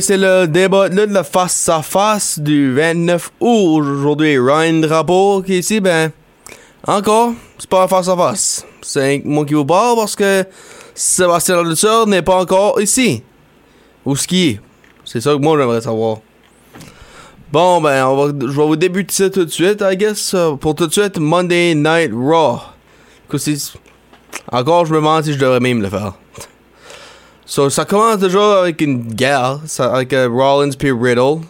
C'est le débat de la face à face du 29 août aujourd'hui. Ryan Drapeau qui est ici, ben encore, c'est pas un face à face. C'est moi qui vous parle parce que Sébastien Luther n'est pas encore ici. Qui est? C'est ça que moi j'aimerais savoir. Bon ben, je vais vous débuter ça tout de suite, I guess. euh, Pour tout de suite, Monday Night Raw. Encore, je me demande si je devrais même le faire. So, ça commence déjà avec une guerre, ça, avec euh, Rollins puis Riddle.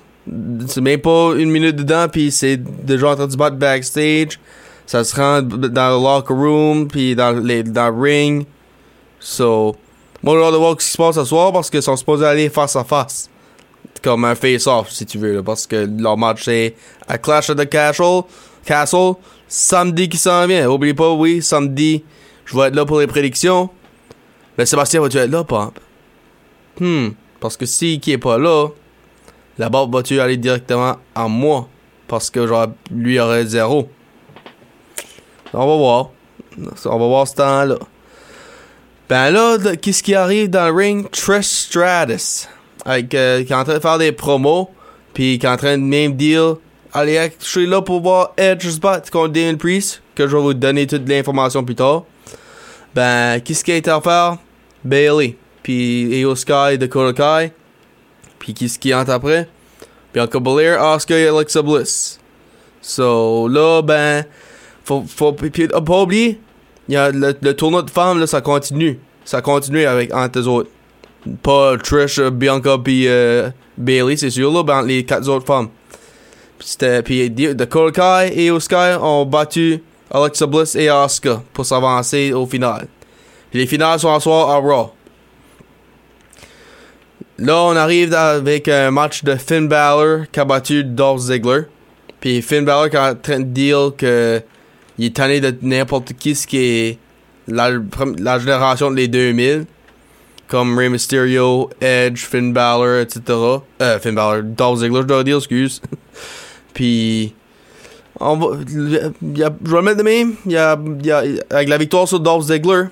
C'est même pas une minute dedans, puis c'est déjà en train de se battre backstage. Ça se rend dans le locker room, puis dans le ring. So, moi j'ai hâte de voir ce qui se passe ce soir parce qu'ils sont supposés aller face à face. Comme un face-off, si tu veux, là, parce que leur match c'est à Clash of the Castle, Castle, samedi qui s'en vient. Oublie pas, oui, samedi, je vais être là pour les prédictions. Mais Sébastien, vas-tu être là, Pomp? Hmm, parce que si qui est pas là, la barbe va-tu aller directement à moi? Parce que genre, lui aurait zéro. On va voir. On va voir ce temps-là. Ben là, qu'est-ce qui arrive dans le ring? Trish Stratus. Avec, euh, qui est en train de faire des promos. Puis qui est en train de même dire Allez, je suis là pour voir Edge battre contre Damien Priest. Que je vais vous donner toute l'information plus tard. Ben, qu'est-ce qui a été à faire? Bailey. Puis Io Sky, Dakota Kai. Puis qu'est-ce qui entre après? Bianca Belair, Asuka et Alexa Bliss. So, là, ben, faut, faut, puis, ah, pas oublier, y a le, le tournoi de femmes, là, ça continue. Ça continue avec, entre les autres. Pas Trish, Bianca puis euh, Bailey, c'est sûr, là, ben, les quatre autres femmes. Puis Dakota Kai et Io Sky ont battu Alexa Bliss et Asuka pour s'avancer au final. Les finales sont en soir à Raw. Là, on arrive avec un match de Finn Balor qui a battu Dolph Ziggler. Puis Finn Balor qui est en train de dire que il est tanné de n'importe qui ce qui est la, génération des 2000. Comme Rey Mysterio, Edge, Finn Balor, etc. Euh, Finn Balor, Dolph Ziggler, je dois dire, excuse. Puis, on y a, je vais le mettre de même. Y a, y a, avec la victoire sur Dolph Ziggler,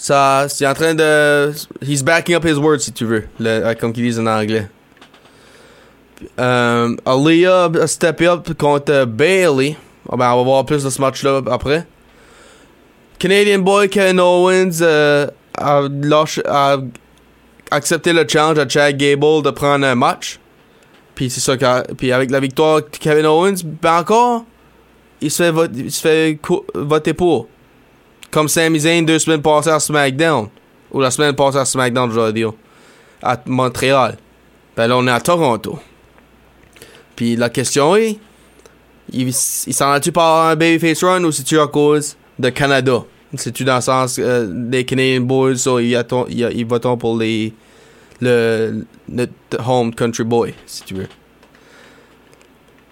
ça, c'est en train de. He's backing up his words, si tu veux, le, euh, comme qu'ils disent en anglais. Euh, Aaliyah a steppé up contre Bailey. Ah ben, on va voir plus de ce match-là après. Canadian Boy Kevin Owens euh, a, accepté le challenge à Chad Gable de prendre un match. Puis c'est ça Puis avec la victoire de Kevin Owens, ben encore, il se fait, voter pour. Comme Sami Zayn deux semaines passées à SmackDown. Ou la semaine passée à SmackDown, je dire. À Montréal. Ben là, on est à Toronto. Puis la question est, il, il s'en a-tu par un babyface run ou c'est-tu à cause de Canada? C'est-tu dans le sens euh, des Canadian Boys, so ils, attend- ils, ils votent pour les, le, home country boy, si tu veux.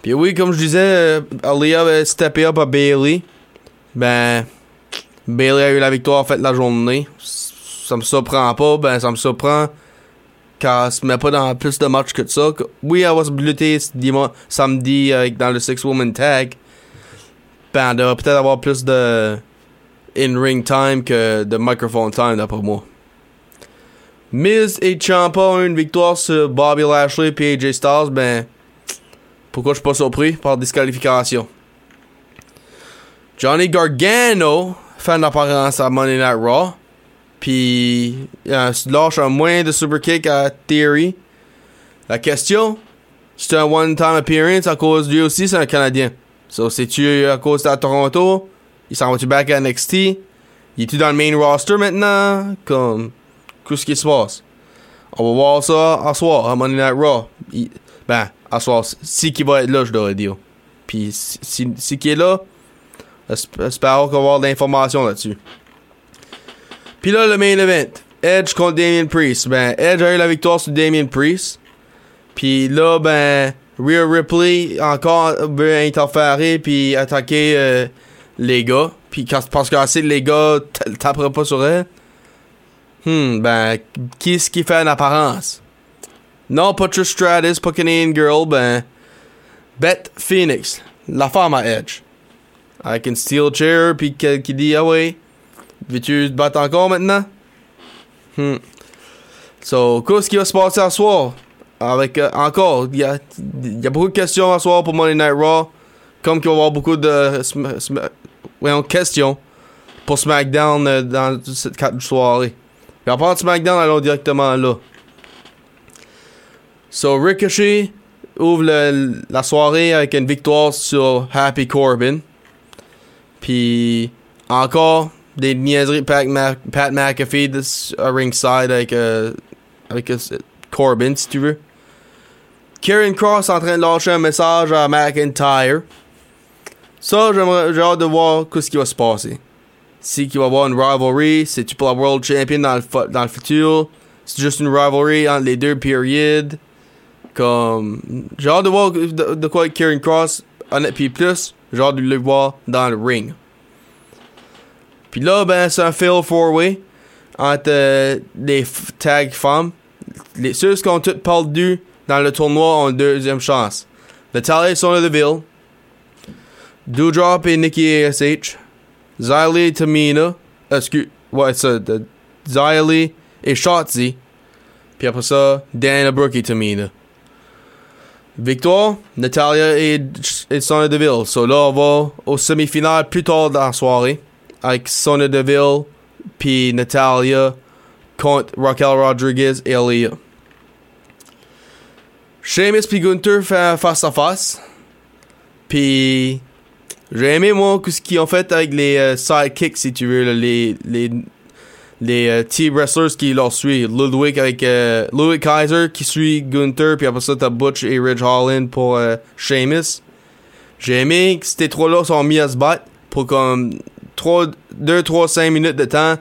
Puis oui, comme je disais, euh, Aaliyah avait steppé up à Bailey. Ben, Bailey a eu la victoire en fait la journée. Ça me surprend pas, ben ça me surprend qu'elle se met pas dans plus de matchs que ça. Oui, elle va se lutter samedi avec, dans le Six Woman Tag. Ben, elle devrait peut-être avoir plus de in-ring time que de microphone time d'après moi. Miz et Ciampa ont une victoire sur Bobby Lashley et AJ Styles, ben, pourquoi je suis pas surpris par disqualification? Johnny Gargano fait une apparence à Monday Night Raw. Puis, il lâche un moins de super kick à Theory. La question, c'est un one-time appearance à cause lui aussi, c'est un Canadien. So, c'est-tu à cause de Toronto? Il s'en va-tu back à NXT? Il est-tu dans le main roster maintenant? Comme, qu'est-ce qui se passe? On va voir ça à soir, à Monday Night Raw. Ben, à soir, si qui va être là, je dois dire. Puis, si, si, si qui est là, Espérons qu'on va avoir de l'information là-dessus. Puis là, le main event. Edge contre Damien Priest. Ben, Edge a eu la victoire sur Damien Priest. Puis là, ben, Rhea Ripley encore veut interférer puis attaquer euh, les gars. Puis parce qu'elle sait les gars taperaient pas sur elle. Hmm, ben, qui est-ce qui fait en apparence? Non, pas Trish Stratus, pas Canadian Girl, ben, Beth Phoenix, la femme à Edge. Avec une steel chair, puis qui, dit, ah ouais, veux-tu te battre encore maintenant? Hmm. So, qu'est-ce qui va se passer à soir? Avec, euh, encore, il y a, y a beaucoup de questions à soir pour Monday Night Raw. Comme qu'il va y avoir beaucoup de ouais, questions pour SmackDown euh, dans cette quatre soirée. Puis à part de SmackDown, allons directement là. So, Ricochet ouvre la soirée avec une victoire sur Happy Corbin. Puis, encore des niaiseries Pat, Pat McAfee à ringside avec, euh, avec euh, Corbin, si tu veux. Karen Cross en train de lâcher un message à McIntyre. Ça, j'aimerais, j'ai hâte de voir ce qui va se passer. Si qu'il va y avoir une rivalry, c'est-tu pour la World Champion dans le, dans le futur? C'est juste une rivalry entre les deux periods? Comme, j'ai hâte de voir de quoi Karen Cross, honnête, puis plus, hâte de le voir dans le ring. Puis là, ben, c'est un fail four-way entre euh, les f- tag femmes. Les, ceux qui ont toutes perdu dans le tournoi ont deuxième chance. Natalia Sonya Deville, Doudrop et Nikki ASH, Xylee et Tamina, excuse, ouais, ça, Xylee et Shotzi, puis après ça, Dana Brooke et Tamina. Victoire, Natalia et, et Sonya Deville. So là, on va au semi-finale plus tard dans la soirée avec Sonya Deville puis Natalia contre Raquel Rodriguez et Aaliyah. Sheamus puis Gunther fait face à face. Puis j'ai aimé moi ce qu'ils ont fait avec les euh, sidekicks si tu veux les les les euh, team wrestlers qui leur suivent. Ludwig avec euh, Ludwig Kaiser qui suit Gunther puis après ça t'as Butch et Ridge Holland pour euh, Sheamus. J'ai aimé que ces trois-là sont mis à se battre pour comme 3, 2, 3, 5 minutes de temps.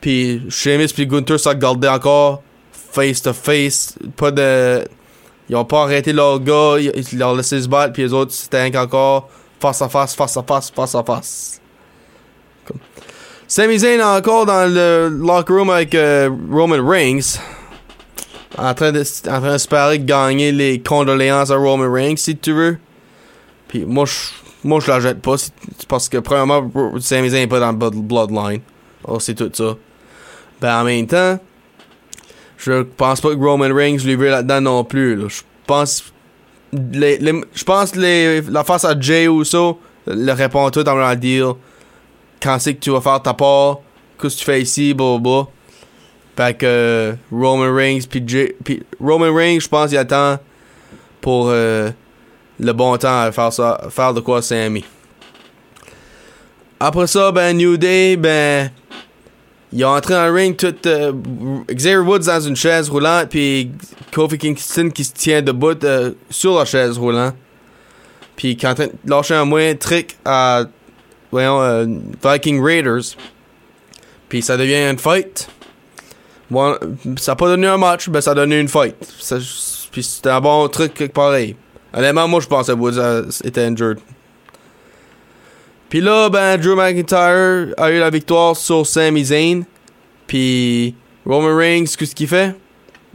Puis Sheamus puis Gunther se regardaient encore face to face. Pas de. Ils ont pas arrêté leur gars, ils, leur laissé se battre, puis les autres c'était encore face à face, face à face, face à face. Sami Zayn encore dans le locker room avec euh, Roman Reigns. En train de en train d'espérer gagner les condoléances à Roman Reigns si tu veux. Puis moi je moi je la jette pas parce que premièrement Sami Zayn est pas dans le blood- bloodline. Oh c'est tout ça. Ben en même temps, je pense pas que Roman Reigns lui veut là-dedans non plus. Je pense je pense la face à Jay Uso le répond tout dans le deal. Quand c'est que tu vas faire ta part, qu'est-ce que tu fais ici, blablabla. Fait que euh, Roman Reigns puis Roman Reigns, je pense qu'il attend pour euh, le bon temps à faire ça, faire de quoi Sammy. Après ça, ben New Day, ben il est entré dans le ring tout euh, Xavier Woods dans une chaise roulante puis Kofi Kingston qui se tient debout sur la chaise roulante. Puis qui est en train de lâcher un moyen trick à voyons euh, Viking Raiders. Puis ça devient une fight. Bon, ça a pas donné un match, ben ça a donné une fight. Puis c'était un bon truc pareil. Honnêtement, moi je pensais que Woods était injured. Puis là, ben, Drew McIntyre a eu la victoire sur Sami Zayn. Puis Roman Reigns, qu'est-ce qu'il fait?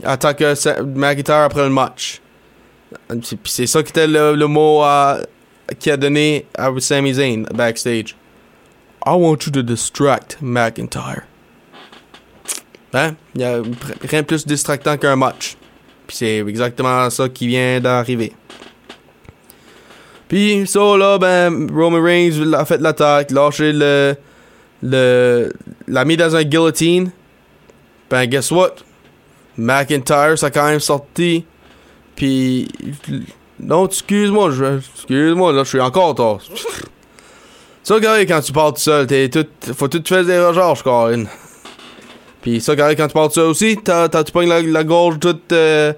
Attaque euh, McIntyre après le match. Puis c'est ça qui était le mot à- qu'il a donné à Sami Zayn backstage. I want you to distract McIntyre. Hein? Il a rien de plus distractant qu'un match. Puis c'est exactement ça qui vient d'arriver. Puis ça là, ben, Roman Reigns a fait l'attaque, lâché le. le l'a mis dans un guillotine. Ben, guess what? McIntyre, ça a quand même sorti. Puis. Non, excuse-moi, excuse-moi, là, je suis encore tard. Ça, gars, quand tu parles tout seul, t'es tout. Faut tout faire des recharges, Corinne. Puis ça, gars, quand tu parles tout seul aussi, t'as, tu pognes la, gorge toute. euh,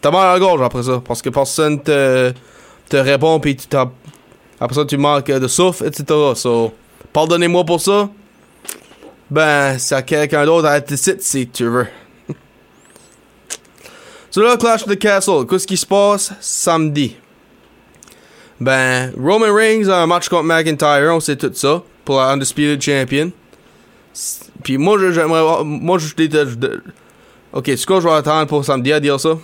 t'as mal à la gorge après ça. Parce que personne te te répond puis tu t'as Après ça, tu manques de souffle, etc. So, pardonnez-moi pour ça. Ben, c'est à quelqu'un d'autre à être ici, si tu veux. So là, Clash of the Castle, qu'est-ce qui se passe samedi? Ben, Roman Reigns a un match contre McIntyre, on sait tout ça, pour la Undisputed Champion. Puis moi, j'aimerais. Moi, je déteste. Ok, c'est je attendre pour samedi à dire ça?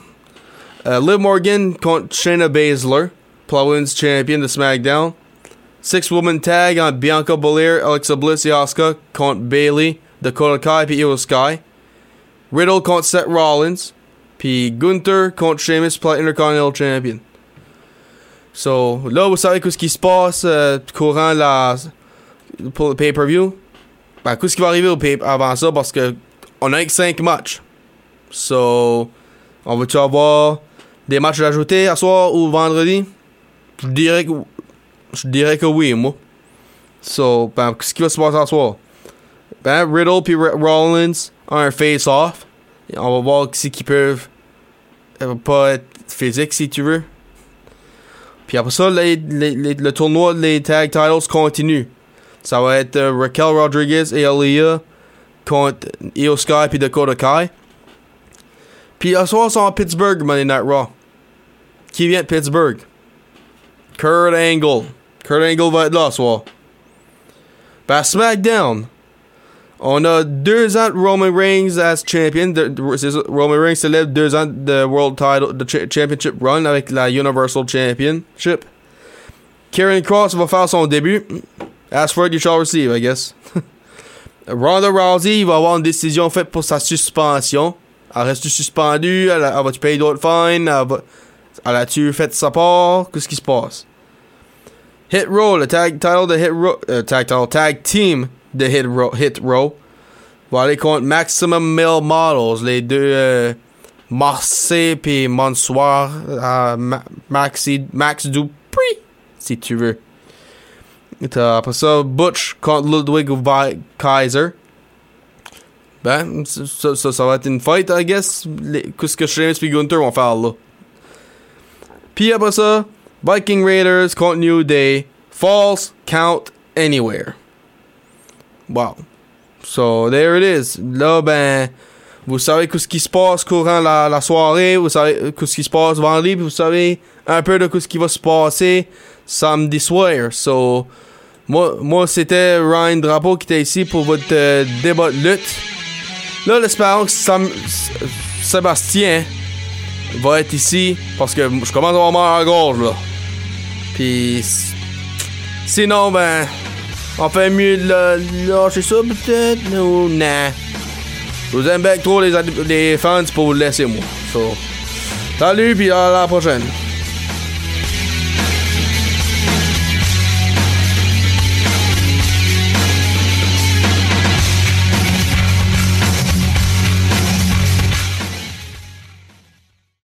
Euh, Liv Morgan contre Shayna Baszler pour la Women's Champion de SmackDown. Six Woman Tag entre Bianca Belair, Alexa Bliss et contre Bailey, Dakota Kai puis Io Sky. Riddle contre Seth Rollins. Puis Gunther contre Sheamus pour la Intercontinental Champion. So, là, vous savez ce qui se passe euh, courant la, pour le pay-per-view? Ben, qu'est-ce qui va arriver au pay avant ça? Parce que on a que 5 matchs. So, on va-tu avoir des matchs ajoutés à soir ou vendredi? Je dirais que, je dirais que oui, moi. So, ben, qu'est-ce qui va se passer à soir? Ben, Riddle puis Rollins ont un face-off. On va voir si qui peuvent euh, pas être physique si tu veux. Puis après ça, le tournoi des tag titles continue. Ça va être euh, Raquel Rodriguez et Aaliyah contre Io Sky puis Dakota Kai. Puis à soir, c'est en Pittsburgh, Monday Night Raw. Qui vient de Pittsburgh? Kurt Angle. Kurt Angle va être là ce soir. À SmackDown, on a deux ans de Roman Reigns as champion. Roman Reigns célèbre deux ans de World Title, de cha- Championship Run avec la Universal Championship. Karen Cross va faire son début. Ask for it, you shall receive, I guess. Ronda Rousey, va avoir une décision faite pour sa suspension. Elle reste suspendue, elle, va-tu payer d'autres fines, elle, elle a-tu fait sa part, qu'est-ce qui se passe? Hit Row, le tag title de Hit Row, euh, tag tag team de Hit Row, Hit Row va aller contre Maximum Male Models, les deux euh, Marseille puis Monsoir, euh, Ma- Maxi, Max Dupree, si tu veux. Et t'as après ça, Butch contre Ludwig Kaiser. Ben, ça, ça, ça va être une fight, I guess. Qu'est-ce que Sheamus et Gunther vont faire là. Puis après ça, Viking Raiders contre New Day. False count anywhere. Wow. So, there it is. Là, ben, vous savez ce qui se passe courant la, soirée, vous savez ce qui se passe vendredi, vous savez un peu de ce qui va se passer samedi soir. So, moi, moi c'était Ryan Drapeau qui était ici pour votre euh, débat de lutte. Là, l'espérons que Sam- Sébastien va être ici parce que je commence à avoir mal à gorge là. Puis sinon, ben, on fait mieux de lâcher ça peut-être ou non? Je vous aime trop les, les fans pour vous laisser moi. So, salut puis à la prochaine.